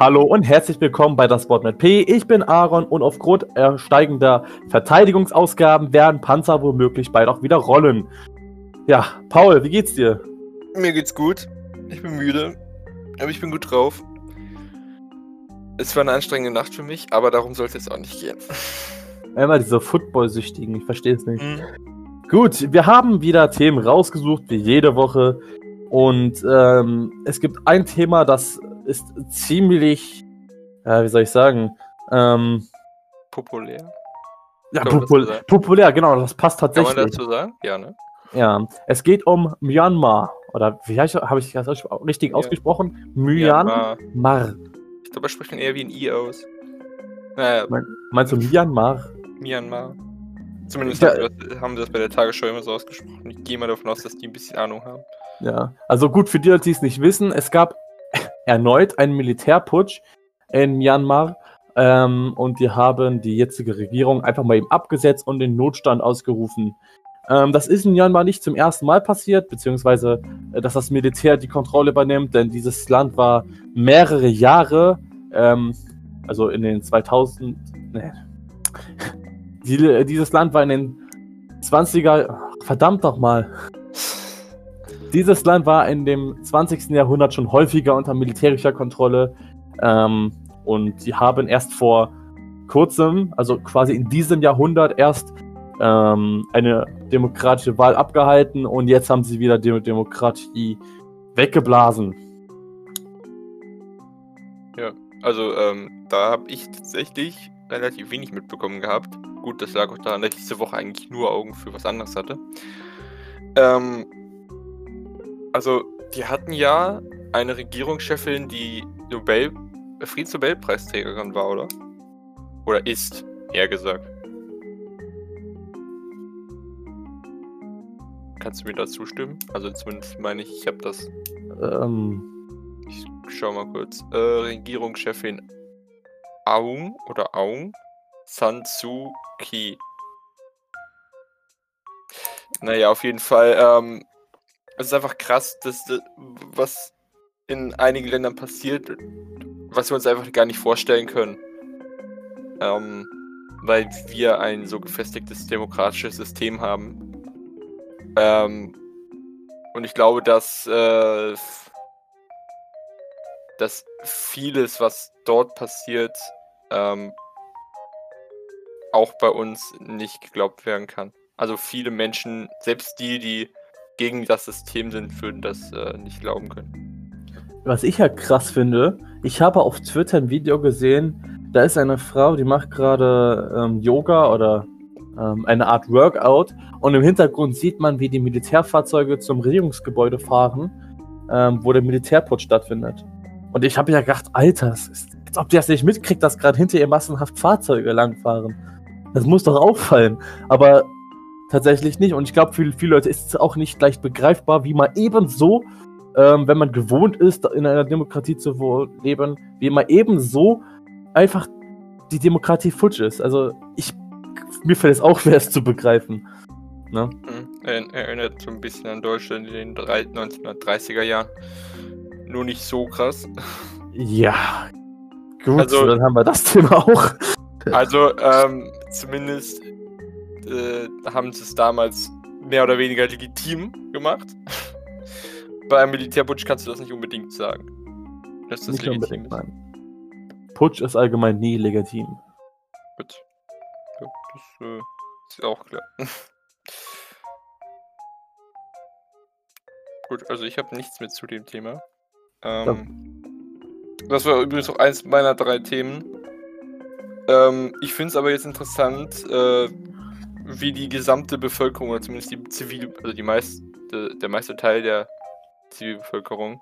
Hallo und herzlich willkommen bei das Wort mit P. Ich bin Aaron und aufgrund steigender Verteidigungsausgaben werden Panzer womöglich bald auch wieder rollen. Ja, Paul, wie geht's dir? Mir geht's gut. Ich bin müde, aber ich bin gut drauf. Es war eine anstrengende Nacht für mich, aber darum sollte es auch nicht gehen. Einmal diese Football-Süchtigen, ich verstehe es nicht. Mhm. Gut, wir haben wieder Themen rausgesucht, wie jede Woche. Und ähm, es gibt ein Thema, das ist ziemlich, äh, wie soll ich sagen, ähm, populär. Ja, popul populär, genau, das passt tatsächlich. Kann man dazu sagen? Ja, ne? Ja, es geht um Myanmar. Oder wie habe ich das richtig ja. ausgesprochen? Myanmar. Myanmar. Ich glaube, er spricht eher wie ein I aus. Naja. Meinst du Myanmar? Myanmar. Zumindest ja. haben sie das bei der Tagesschau immer so ausgesprochen. Ich gehe mal davon aus, dass die ein bisschen Ahnung haben. Ja, also gut, für die, die es nicht wissen, es gab erneut einen Militärputsch in Myanmar ähm, und die haben die jetzige Regierung einfach mal eben abgesetzt und den Notstand ausgerufen. Ähm, das ist in Myanmar nicht zum ersten Mal passiert, beziehungsweise äh, dass das Militär die Kontrolle übernimmt, denn dieses Land war mehrere Jahre, ähm, also in den 2000, nee, die, dieses Land war in den 20er, verdammt doch mal. Dieses Land war in dem 20. Jahrhundert schon häufiger unter militärischer Kontrolle ähm, und sie haben erst vor kurzem, also quasi in diesem Jahrhundert erst ähm, eine demokratische Wahl abgehalten und jetzt haben sie wieder die Demokratie weggeblasen. Ja, also ähm, da habe ich tatsächlich relativ wenig mitbekommen gehabt. Gut, das lag auch daran, dass ich diese Woche eigentlich nur Augen für was anderes hatte. Ähm, also, die hatten ja eine Regierungschefin, die Nobel Friedensnobelpreisträgerin war, oder? Oder ist, eher gesagt. Kannst du mir da zustimmen? Also zumindest meine ich, ich habe das. Ähm. Ich schau mal kurz. Äh, Regierungschefin Aung oder Aung San Suu Kyi. Naja, auf jeden Fall. Ähm, es ist einfach krass, dass, was in einigen Ländern passiert, was wir uns einfach gar nicht vorstellen können. Ähm, weil wir ein so gefestigtes demokratisches System haben. Ähm, und ich glaube, dass, äh, dass vieles, was dort passiert, ähm, auch bei uns nicht geglaubt werden kann. Also viele Menschen, selbst die, die gegen das System sind, würden das äh, nicht glauben können. Was ich ja krass finde, ich habe auf Twitter ein Video gesehen, da ist eine Frau, die macht gerade ähm, Yoga oder ähm, eine Art Workout und im Hintergrund sieht man, wie die Militärfahrzeuge zum Regierungsgebäude fahren, ähm, wo der Militärputsch stattfindet. Und ich habe ja gedacht, Alter, ist, als ob die das nicht mitkriegt, dass gerade hinter ihr massenhaft Fahrzeuge langfahren. Das muss doch auffallen. Aber tatsächlich nicht. Und ich glaube, für viele Leute ist es auch nicht leicht begreifbar, wie man ebenso, ähm, wenn man gewohnt ist, in einer Demokratie zu leben, wie man ebenso einfach die Demokratie futsch ist. Also ich, mir fällt es auch schwer, es zu begreifen. Ne? Hm, erinnert so ein bisschen an Deutschland in den 1930er Jahren. Nur nicht so krass. Ja, gut, also, dann haben wir das Thema auch. Also, ähm, zumindest äh, haben sie es damals mehr oder weniger legitim gemacht. Bei einem Militärputsch kannst du das nicht unbedingt sagen. Dass das nicht legitim unbedingt, ist. nein. Putsch ist allgemein nie legitim. Gut. Ja, das äh, ist auch klar. Gut, also ich habe nichts mehr zu dem Thema. Ähm, ja. Das war übrigens auch eins meiner drei Themen. Ähm, ich finde es aber jetzt interessant, äh, wie die gesamte Bevölkerung, oder zumindest die Zivil, also die meiste, der meiste Teil der Zivilbevölkerung,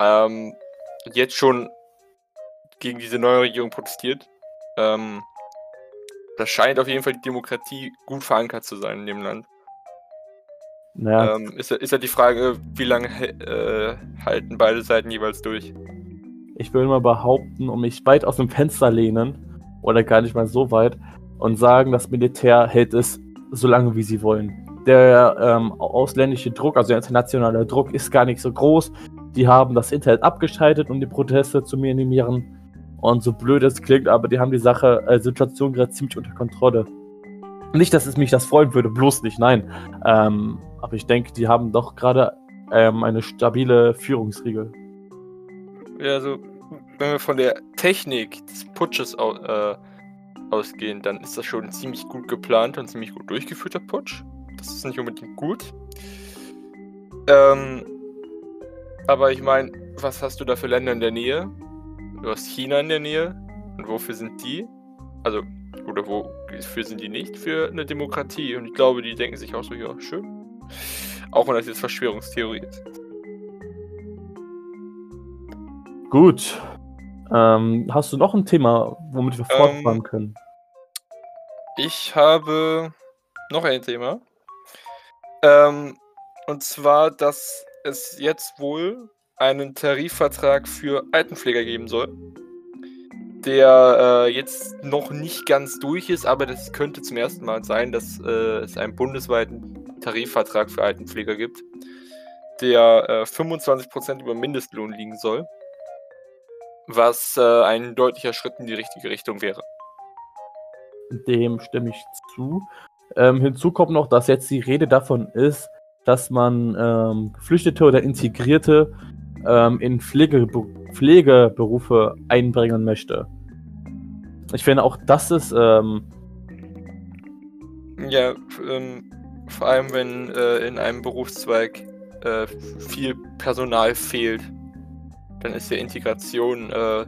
ähm, jetzt schon gegen diese neue Regierung protestiert. Ähm, das scheint auf jeden Fall die Demokratie gut verankert zu sein in dem Land. Ja. Ähm, ist, ist ja die Frage, wie lange äh, halten beide Seiten jeweils durch? Ich will mal behaupten, um mich weit aus dem Fenster lehnen, oder gar nicht mal so weit, und sagen, das Militär hält es so lange, wie sie wollen. Der ähm, ausländische Druck, also der internationale Druck, ist gar nicht so groß. die haben das Internet abgeschaltet, um die Proteste zu minimieren. Und so blöd es klingt, aber die haben die Sache, äh, Situation gerade ziemlich unter Kontrolle. Nicht, dass es mich das freuen würde, bloß nicht, nein. Ähm, aber ich denke, die haben doch gerade ähm, eine stabile Führungsriegel. Ja, also, wenn wir von der Technik des Putsches äh, ausgehen, dann ist das schon ziemlich gut geplant und ziemlich gut durchgeführter Putsch. Das ist nicht unbedingt gut. Ähm, aber ich meine, was hast du da für Länder in der Nähe? Du hast China in der Nähe. Und wofür sind die? Also, oder wofür sind die nicht? Für eine Demokratie. Und ich glaube, die denken sich auch so, ja, schön. Auch wenn das jetzt Verschwörungstheorie ist. Gut. Ähm, hast du noch ein Thema, womit wir fortfahren ähm, können? Ich habe noch ein Thema. Ähm, und zwar, dass es jetzt wohl einen Tarifvertrag für Altenpfleger geben soll, der äh, jetzt noch nicht ganz durch ist, aber das könnte zum ersten Mal sein, dass äh, es einen bundesweiten Tarifvertrag für Altenpfleger gibt, der äh, 25% über Mindestlohn liegen soll, was äh, ein deutlicher Schritt in die richtige Richtung wäre. Dem stimme ich zu. Ähm, hinzu kommt noch, dass jetzt die Rede davon ist, dass man ähm, Geflüchtete oder Integrierte ähm, in Pflege, Pflegeberufe einbringen möchte. Ich finde auch, das ist. Ähm, ja, ähm, vor allem wenn äh, in einem Berufszweig äh, viel Personal fehlt, dann ist ja Integration äh,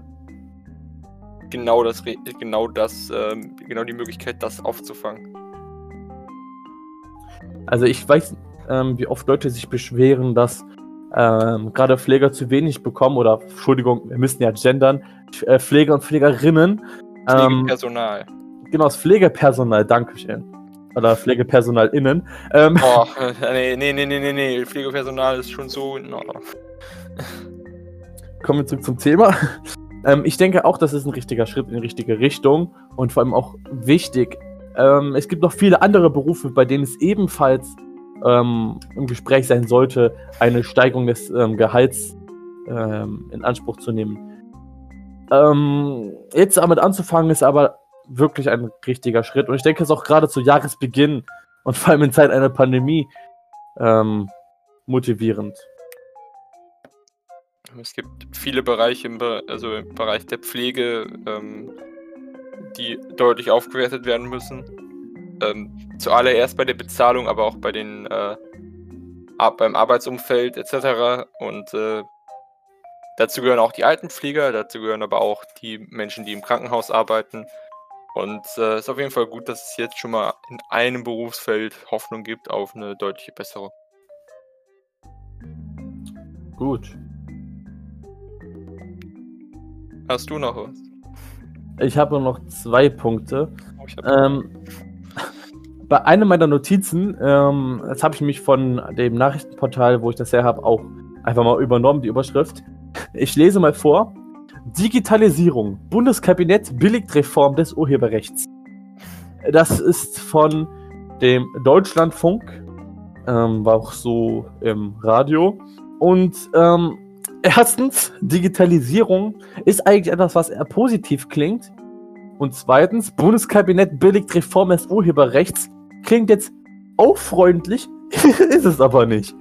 genau das, genau das, ähm, genau die Möglichkeit, das aufzufangen. Also ich weiß, ähm, wie oft Leute sich beschweren, dass ähm, gerade Pfleger zu wenig bekommen oder, Entschuldigung, wir müssen ja gendern, äh, Pfleger und Pflegerinnen. Ähm, Pflegepersonal. Genau, das Pflegepersonal, danke schön. Oder PflegepersonalInnen. Ähm, oh, nee, nee, nee, nee, nee, Pflegepersonal ist schon so. No. Kommen wir zurück zum Thema. Ähm, ich denke auch, das ist ein richtiger Schritt in die richtige Richtung und vor allem auch wichtig. Ähm, es gibt noch viele andere Berufe, bei denen es ebenfalls ähm, im Gespräch sein sollte, eine Steigerung des ähm, Gehalts ähm, in Anspruch zu nehmen. Ähm, jetzt damit anzufangen, ist aber wirklich ein richtiger Schritt. Und ich denke, es ist auch gerade zu Jahresbeginn und vor allem in Zeit einer Pandemie motivierend. Es gibt viele Bereiche im, Be also im Bereich der Pflege, ähm, die deutlich aufgewertet werden müssen. Ähm, zuallererst bei der Bezahlung, aber auch bei den äh, beim Arbeitsumfeld etc. Und äh, dazu gehören auch die Altenpfleger, dazu gehören aber auch die Menschen, die im Krankenhaus arbeiten. Und es äh, ist auf jeden Fall gut, dass es jetzt schon mal in einem Berufsfeld Hoffnung gibt auf eine deutliche Besserung. Gut. Hast du noch was? Ich habe noch zwei Punkte. Oh, ähm, bei einem meiner Notizen, ähm, das habe ich mich von dem Nachrichtenportal, wo ich das her habe, auch einfach mal übernommen, die Überschrift. Ich lese mal vor. Digitalisierung. Bundeskabinett billigt Reform des Urheberrechts. Das ist von dem Deutschlandfunk, ähm, war auch so im Radio. Und ähm, erstens, Digitalisierung ist eigentlich etwas, was eher positiv klingt. Und zweitens, Bundeskabinett billigt Reform des Urheberrechts. Klingt jetzt auch freundlich, ist es aber nicht.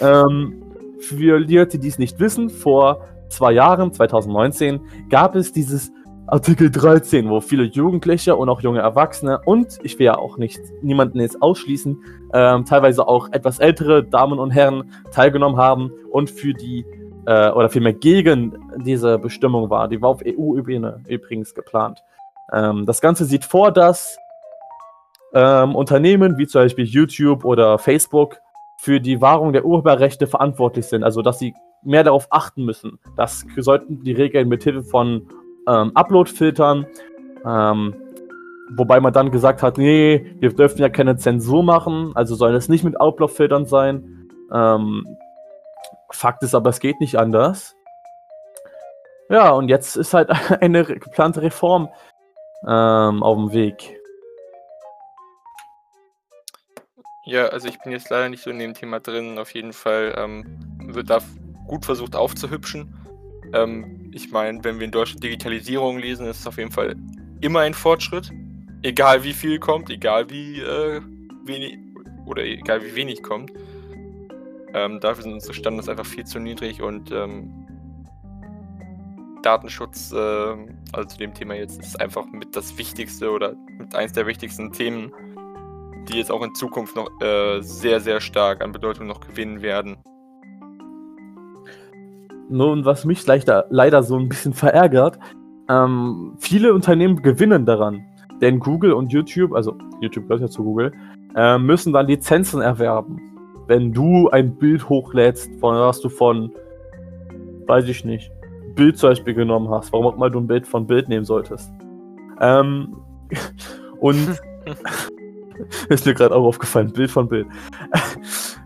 Ähm, für Leute, die es nicht wissen, vor zwei Jahren, 2019, gab es dieses Artikel 13, wo viele Jugendliche und auch junge Erwachsene und ich will ja auch nicht niemanden jetzt ausschließen, ähm, teilweise auch etwas ältere Damen und Herren teilgenommen haben und für die äh, oder vielmehr gegen diese Bestimmung war. Die war auf EU-Ebene übrigens geplant. Ähm, das Ganze sieht vor, dass ähm, Unternehmen wie zum Beispiel YouTube oder Facebook für die Wahrung der Urheberrechte verantwortlich sind. Also dass sie mehr darauf achten müssen. Das sollten die Regeln mit Hilfe von ähm, Upload-Filtern, ähm, wobei man dann gesagt hat, nee, wir dürfen ja keine Zensur machen, also soll es nicht mit Upload-Filtern sein. Ähm, Fakt ist aber, es geht nicht anders. Ja, und jetzt ist halt eine geplante Reform ähm, auf dem Weg. Ja, also ich bin jetzt leider nicht so in dem Thema drin. Auf jeden Fall ähm, wird da gut versucht aufzuhübschen. Ähm, ich meine, wenn wir in Deutschland Digitalisierung lesen, ist es auf jeden Fall immer ein Fortschritt. Egal wie viel kommt, egal wie äh, wenig oder egal wie wenig kommt. Ähm, dafür sind unsere Standards einfach viel zu niedrig und ähm, Datenschutz, äh, also zu dem Thema jetzt, ist einfach mit das Wichtigste oder mit eins der wichtigsten Themen, die jetzt auch in Zukunft noch äh, sehr, sehr stark an Bedeutung noch gewinnen werden. Nun, was mich leider, leider so ein bisschen verärgert, ähm, viele Unternehmen gewinnen daran. Denn Google und YouTube, also YouTube gehört ja zu Google, äh, müssen dann Lizenzen erwerben. Wenn du ein Bild hochlädst, von was du von, weiß ich nicht, Bild zum Beispiel genommen hast, warum auch mal du ein Bild von Bild nehmen solltest. Ähm, und ist mir gerade auch aufgefallen, Bild von Bild.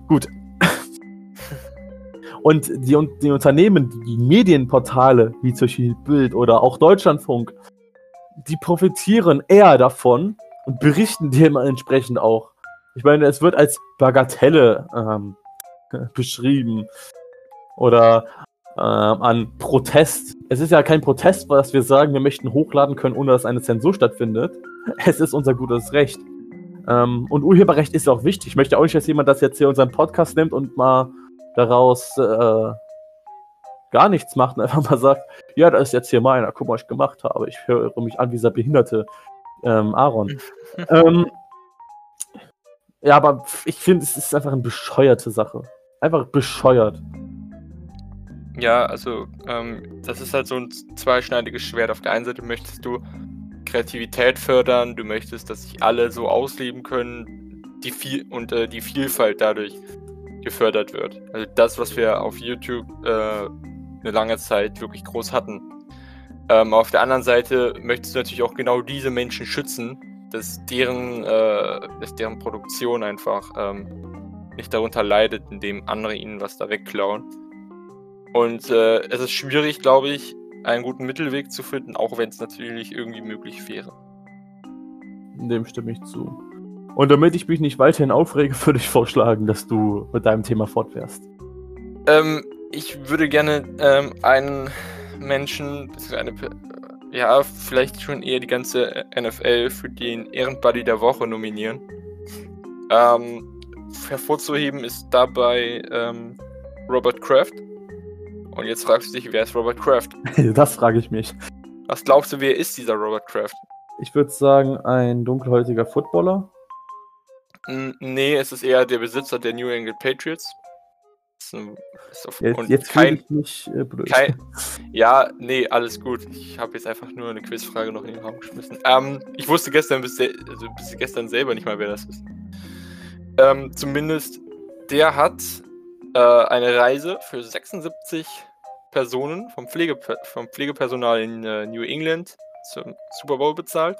Gut. Und die, die Unternehmen, die Medienportale, wie zum Beispiel Bild oder auch Deutschlandfunk, die profitieren eher davon und berichten dementsprechend auch. Ich meine, es wird als Bagatelle ähm, beschrieben. Oder ähm, an Protest. Es ist ja kein Protest, dass wir sagen, wir möchten hochladen können, ohne dass eine Zensur stattfindet. Es ist unser gutes Recht. Ähm, und Urheberrecht ist auch wichtig. Ich möchte auch nicht, dass jemand das jetzt hier unseren Podcast nimmt und mal daraus äh, gar nichts macht und einfach mal sagt, ja, das ist jetzt hier meiner, guck mal, was ich gemacht habe. Ich höre mich an wie dieser behinderte ähm, Aaron. ähm, ja, aber ich finde, es ist einfach eine bescheuerte Sache. Einfach bescheuert. Ja, also ähm, das ist halt so ein zweischneidiges Schwert. Auf der einen Seite möchtest du Kreativität fördern, du möchtest, dass sich alle so ausleben können, die viel und äh, die Vielfalt dadurch gefördert wird. Also das, was wir auf YouTube äh, eine lange Zeit wirklich groß hatten. Ähm, auf der anderen Seite möchtest du natürlich auch genau diese Menschen schützen, dass deren, äh, dass deren Produktion einfach ähm, nicht darunter leidet, indem andere ihnen was da wegklauen. Und äh, es ist schwierig, glaube ich, einen guten Mittelweg zu finden, auch wenn es natürlich irgendwie möglich wäre. Dem stimme ich zu. Und damit ich mich nicht weiterhin aufrege, würde ich vorschlagen, dass du mit deinem Thema fortfährst. Ähm, ich würde gerne ähm, einen Menschen, eine, ja, vielleicht schon eher die ganze NFL für den Ehrenbuddy der Woche nominieren. Ähm, hervorzuheben ist dabei ähm, Robert Kraft. Und jetzt fragst du dich, wer ist Robert Kraft? das frage ich mich. Was glaubst du, wer ist dieser Robert Kraft? Ich würde sagen, ein dunkelhäutiger Footballer. Nee, es ist eher der Besitzer der New England Patriots. Jetzt jetzt kein, ich mich äh, blöd. Kein, ja, nee, alles gut. Ich habe jetzt einfach nur eine Quizfrage noch in den Raum geschmissen. Ähm, ich wusste gestern bis, also bis gestern selber nicht mal, wer das ist. Ähm, zumindest der hat äh, eine Reise für 76 Personen vom, Pflege, vom Pflegepersonal in äh, New England zum Super Bowl bezahlt.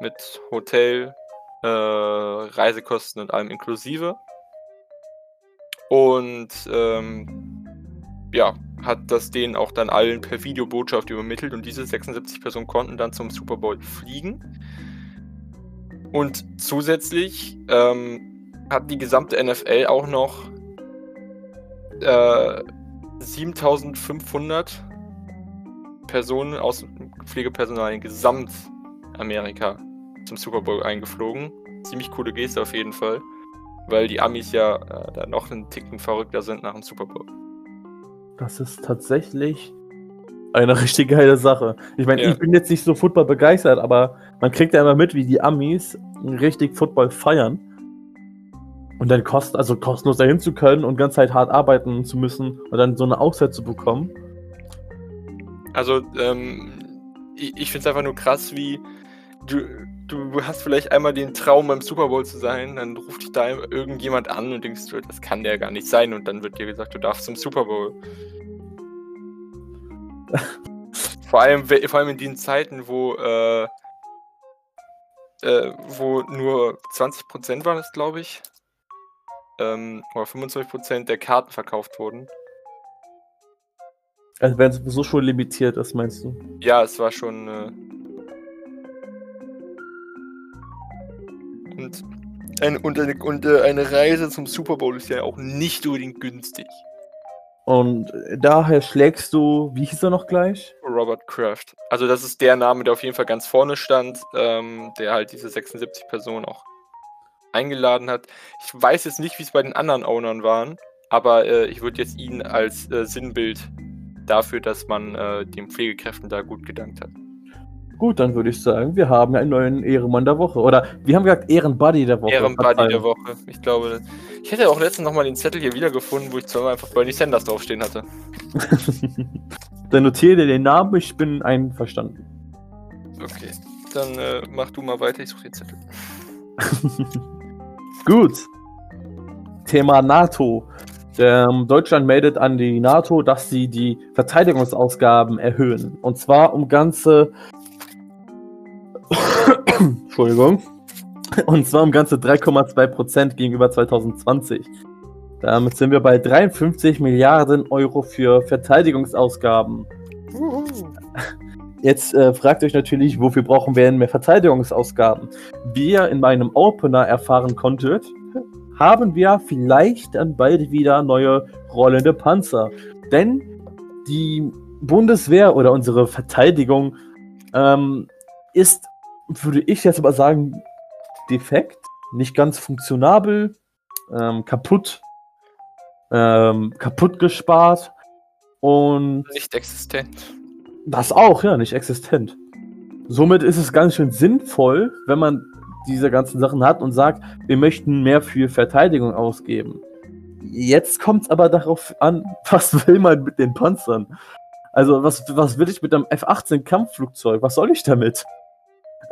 Mit Hotel, äh, Reisekosten und allem inklusive. Und ähm, ja, hat das denen auch dann allen per Videobotschaft übermittelt und diese 76 Personen konnten dann zum Super Bowl fliegen. Und zusätzlich ähm, hat die gesamte NFL auch noch äh, 7500 Personen aus Pflegepersonal in Gesamtamerika zum Super Bowl eingeflogen. Ziemlich coole Geste auf jeden Fall, weil die Amis ja äh, da noch einen Ticken verrückter sind nach dem Super Bowl. Das ist tatsächlich eine richtig geile Sache. Ich meine, ja. ich bin jetzt nicht so Football begeistert, aber man kriegt ja immer mit, wie die Amis richtig Football feiern. Und dann kost, also kostenlos dahin zu können und ganz Zeit hart arbeiten zu müssen und dann so eine Auszeit zu bekommen. Also, ähm, ich, ich finde es einfach nur krass, wie du, du hast vielleicht einmal den Traum, beim Super Bowl zu sein, dann ruft dich da irgendjemand an und denkst du, das kann der gar nicht sein und dann wird dir gesagt, du darfst zum Super Bowl. vor, allem, vor allem in den Zeiten, wo, äh, äh, wo nur 20% waren es, glaube ich, ähm, oder 25% der Karten verkauft wurden. Also wenn es so schon limitiert ist, meinst du? Ja, es war schon. Äh, und, ein, und, eine, und äh, eine Reise zum Super Bowl ist ja auch nicht unbedingt günstig. Und daher schlägst du, wie hieß er noch gleich? Robert Kraft. Also das ist der Name, der auf jeden Fall ganz vorne stand, ähm, der halt diese 76 Personen auch eingeladen hat. Ich weiß jetzt nicht, wie es bei den anderen Ownern waren, aber äh, ich würde jetzt ihn als äh, Sinnbild dafür, dass man äh, den Pflegekräften da gut gedankt hat. Gut, dann würde ich sagen, wir haben einen neuen Ehrenmann der Woche. Oder wir haben gesagt Ehrenbuddy der Woche. Ehrenbuddy der Woche. Ich glaube, ich hätte auch letztens nochmal den Zettel hier wiedergefunden, wo ich zweimal einfach Bernie Sanders draufstehen hatte. dann notiere dir den Namen, ich bin einverstanden. Okay, dann äh, mach du mal weiter, ich suche den Zettel. Gut. Thema NATO. Ähm, Deutschland meldet an die NATO, dass sie die Verteidigungsausgaben erhöhen. Und zwar um ganze Entschuldigung. Und zwar um ganze 3,2% gegenüber 2020. Damit sind wir bei 53 Milliarden Euro für Verteidigungsausgaben. Jetzt äh, fragt euch natürlich, wofür brauchen wir denn mehr Verteidigungsausgaben? Wie ihr in meinem Opener erfahren konntet, haben wir vielleicht dann bald wieder neue rollende Panzer. Denn die Bundeswehr oder unsere Verteidigung ähm, ist würde ich jetzt aber sagen, defekt, nicht ganz funktionabel, ähm, kaputt, ähm, kaputt gespart und. Nicht existent. Das auch, ja, nicht existent. Somit ist es ganz schön sinnvoll, wenn man diese ganzen Sachen hat und sagt, wir möchten mehr für Verteidigung ausgeben. Jetzt kommt es aber darauf an, was will man mit den Panzern? Also, was, was will ich mit einem F-18 Kampfflugzeug? Was soll ich damit?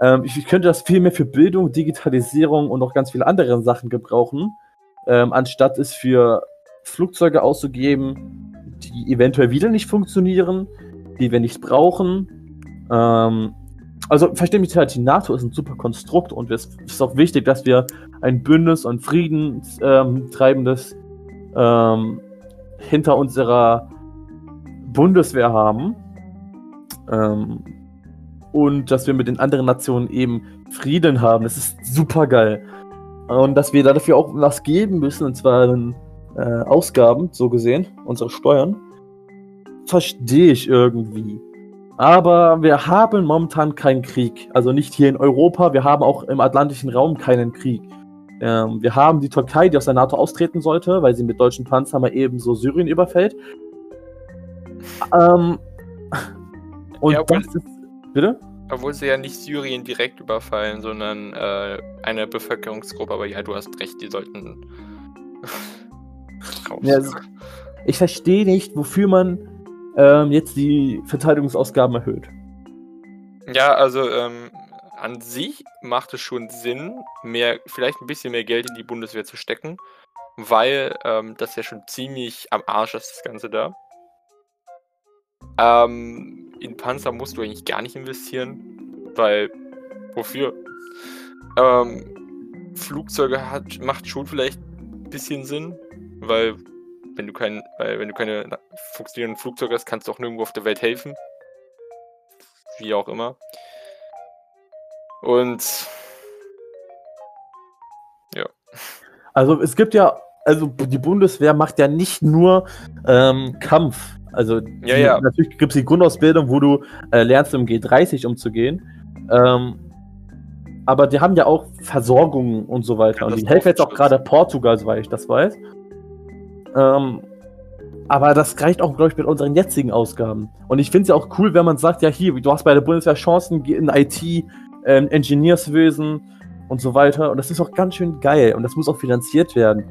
Ähm, ich, ich, könnte das viel mehr für Bildung, Digitalisierung und noch ganz viele andere Sachen gebrauchen, ähm, anstatt es für Flugzeuge auszugeben, die eventuell wieder nicht funktionieren, die wir nicht brauchen. Ähm, also verstehe mich halt, die NATO ist ein super Konstrukt und es ist auch wichtig, dass wir ein Bündnis und Friedenstreibendes ähm, hinter unserer Bundeswehr haben. Ähm, und dass wir mit den anderen Nationen eben Frieden haben. Das ist super geil. Und dass wir dafür auch was geben müssen, und zwar äh, Ausgaben, so gesehen, unsere Steuern, verstehe ich irgendwie. Aber wir haben momentan keinen Krieg. Also nicht hier in Europa, wir haben auch im atlantischen Raum keinen Krieg. Ähm, wir haben die Türkei, die aus der NATO austreten sollte, weil sie mit deutschen Panzern mal eben so Syrien überfällt. Ähm, und ja, das ist Bitte? Obwohl sie ja nicht Syrien direkt überfallen, sondern äh, eine Bevölkerungsgruppe. Aber ja, du hast recht, die sollten. Ja, also, ich verstehe nicht, wofür man ähm, jetzt die Verteidigungsausgaben erhöht. Ja, also ähm, an sich macht es schon Sinn, mehr, vielleicht ein bisschen mehr Geld in die Bundeswehr zu stecken, weil ähm, das ja schon ziemlich am Arsch ist, das Ganze da. Ähm, in Panzer musst du eigentlich gar nicht investieren, weil wofür? Ähm, Flugzeuge hat, macht schon vielleicht ein bisschen Sinn, weil wenn du kein, weil wenn du keine funktionierenden Flugzeuge hast, kannst du auch nirgendwo auf der Welt helfen. Wie auch immer. Und ja. Also es gibt ja, also die Bundeswehr macht ja nicht nur ähm, Kampf. Also ja, ja. natürlich gibt es die Grundausbildung, wo du äh, lernst, um G30 umzugehen. Ähm, aber die haben ja auch Versorgung und so weiter. und die helfen jetzt auch gerade Portugal, soweit ich das weiß. Ähm, aber das reicht auch, glaube ich, mit unseren jetzigen Ausgaben. Und ich finde es ja auch cool, wenn man sagt, ja hier, du hast bei der Bundeswehr Chancen in IT, ähm, Ingenieurswesen und so weiter. Und das ist auch ganz schön geil. Und das muss auch finanziert werden.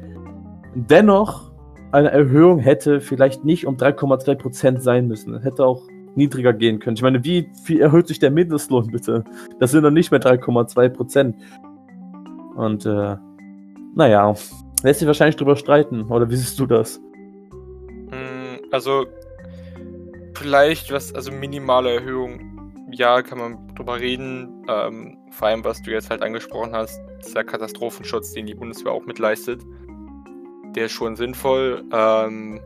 Dennoch eine Erhöhung hätte vielleicht nicht um 3,2% sein müssen. Hätte auch niedriger gehen können. Ich meine, wie viel erhöht sich der Mindestlohn bitte? Das sind dann nicht mehr 3,2%. Und äh, naja, lässt sich wahrscheinlich drüber streiten. Oder wie siehst du das? Hm, also, vielleicht was, also minimale Erhöhung, ja, kann man drüber reden. Ähm, vor allem, was du jetzt halt angesprochen hast, dieser Katastrophenschutz, den die Bundeswehr auch mitleistet der ist schon sinnvoll. Ähm,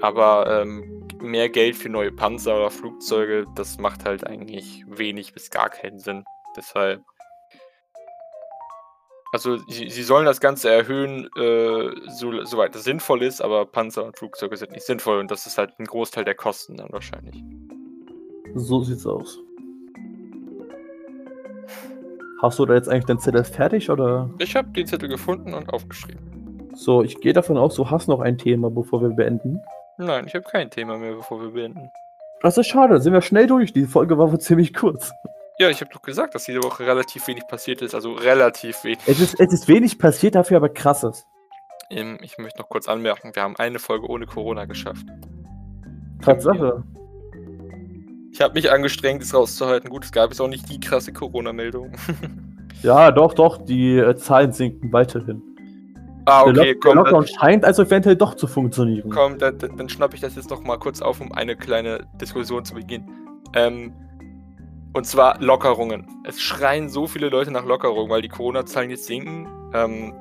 aber ähm, mehr Geld für neue Panzer oder Flugzeuge, das macht halt eigentlich wenig bis gar keinen Sinn. Deshalb. Also sie, sie sollen das Ganze erhöhen, äh, so, soweit es sinnvoll ist, aber Panzer und Flugzeuge sind nicht sinnvoll und das ist halt ein Großteil der Kosten dann wahrscheinlich. So sieht's aus. Hast du da jetzt eigentlich dein Zettel fertig oder? Ich habe den Zettel gefunden und aufgeschrieben. So, ich gehe davon aus, du hast noch ein Thema, bevor wir beenden. Nein, ich habe kein Thema mehr, bevor wir beenden. Das ist schade, sind wir schnell durch. Die Folge war wohl ziemlich kurz. Ja, ich habe doch gesagt, dass diese Woche relativ wenig passiert ist, also relativ wenig. Es ist, es ist wenig passiert, dafür aber krasses. Ähm, ich möchte noch kurz anmerken, wir haben eine Folge ohne Corona geschafft. Tatsache. Ich habe mich angestrengt, es rauszuhalten. Gut, es gab jetzt auch nicht die krasse Corona-Meldung. Ja, doch, doch, die äh, Zahlen sinken weiterhin. Ah, der, okay, Lock komm, der Lockdown scheint also eventuell doch zu funktionieren. komm dann, dann, schnappe ich das jetzt noch mal kurz auf, um eine kleine Diskussion zu beginnen. Ähm, und zwar Lockerungen. Es schreien so viele Leute nach Lockerungen, weil die Corona-Zahlen jetzt sinken. Ähm,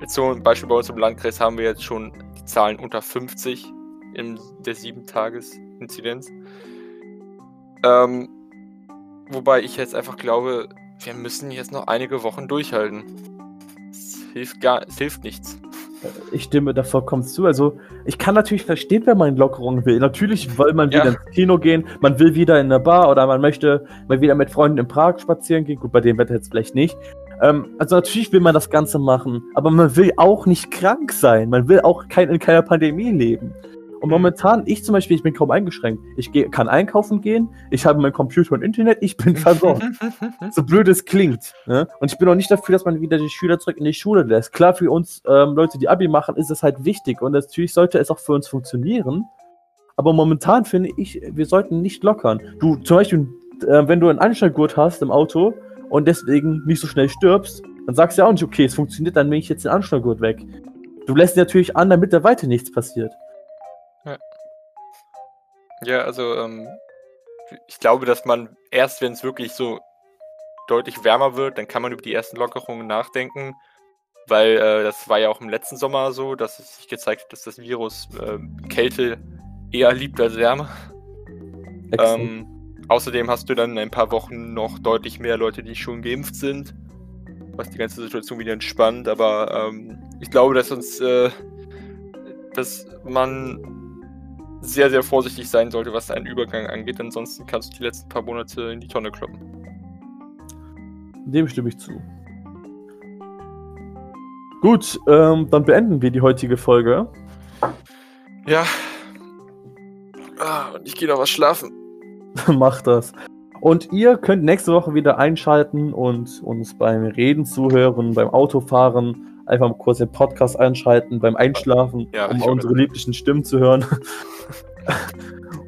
jetzt so ein Beispiel bei uns im Landkreis haben wir jetzt schon die Zahlen unter 50 in der 7-Tages-Inzidenz. Ähm, wobei ich jetzt einfach glaube, wir müssen jetzt noch einige Wochen durchhalten. Es hilft gar, es hilft nichts. Ich stimme da vollkommen zu. Also, ich kann natürlich verstehen, wenn man Lockerungen will. Natürlich will man Ja. wieder ins Kino gehen, man will wieder in eine Bar oder man möchte mal wieder mit Freunden in Prag spazieren gehen. Gut, bei dem Wetter jetzt vielleicht nicht. Ähm, also, natürlich will man das Ganze machen, aber man will auch nicht krank sein. Man will auch kein, in keiner Pandemie leben. Und momentan, ich zum Beispiel, ich bin kaum eingeschränkt. Ich geh, kann einkaufen gehen, ich habe mein Computer und Internet, ich bin versorgt. so blöd es klingt. Ne? Und ich bin auch nicht dafür, dass man wieder die Schüler zurück in die Schule lässt. Klar, für uns ähm, Leute, die Abi machen, ist es halt wichtig und natürlich sollte es auch für uns funktionieren. Aber momentan finde ich, wir sollten nicht lockern. Du, zum Beispiel, äh, wenn du einen Anschnallgurt hast im Auto und deswegen nicht so schnell stirbst, dann sagst du ja auch nicht, okay, es funktioniert, dann nehme ich jetzt den Anschnallgurt weg. Du lässt natürlich an, damit da weiter nichts passiert. Ja, also ähm, ich glaube, dass man erst, wenn es wirklich so deutlich wärmer wird, dann kann man über die ersten Lockerungen nachdenken, weil äh, das war ja auch im letzten Sommer so, dass es sich gezeigt hat, dass das Virus ähm, Kälte eher liebt als Wärme. Ähm, außerdem hast du dann in ein paar Wochen noch deutlich mehr Leute, die schon geimpft sind, was die ganze Situation wieder entspannt. Aber ähm, ich glaube, dass uns, äh, dass man sehr, sehr vorsichtig sein sollte, was einen Übergang angeht. Ansonsten kannst du die letzten paar Monate in die Tonne kloppen. Dem stimme ich zu. Gut, ähm, dann beenden wir die heutige Folge. Ja. Ah, und ich gehe noch was schlafen. Macht das. Und ihr könnt nächste Woche wieder einschalten und uns beim Reden zuhören, beim Autofahren, einfach mal kurz den Podcast einschalten, beim Einschlafen, Ja, um unsere lieblichen Stimmen zu hören.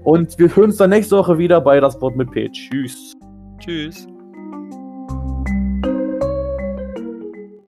Und wir hören uns dann nächste Woche wieder bei Das Wort mit P. Tschüss. Tschüss.